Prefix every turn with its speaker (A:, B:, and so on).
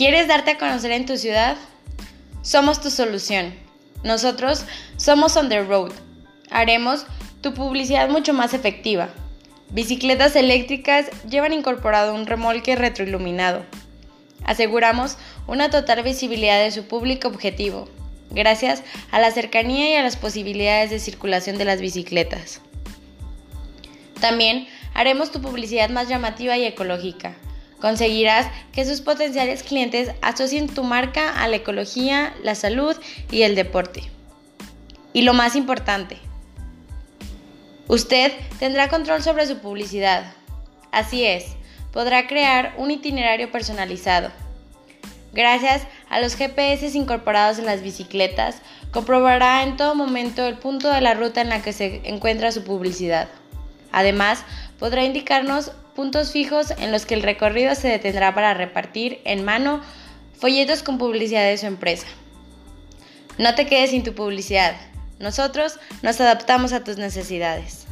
A: ¿Quieres darte a conocer en tu ciudad? Somos tu solución. Nosotros somos On the Road. Haremos tu publicidad mucho más efectiva. Bicicletas eléctricas llevan incorporado un remolque retroiluminado. Aseguramos una total visibilidad de su público objetivo, gracias a la cercanía y a las posibilidades de circulación de las bicicletas. También haremos tu publicidad más llamativa y ecológica. Conseguirás que sus potenciales clientes asocien tu marca a la ecología, la salud y el deporte. Y lo más importante, usted tendrá control sobre su publicidad. Así es, podrá crear un itinerario personalizado. Gracias a los GPS incorporados en las bicicletas, comprobará en todo momento el punto de la ruta en la que se encuentra su publicidad. Además, podrá indicarnos puntos fijos en los que el recorrido se detendrá para repartir en mano folletos con publicidad de su empresa. No te quedes sin tu publicidad. Nosotros nos adaptamos a tus necesidades.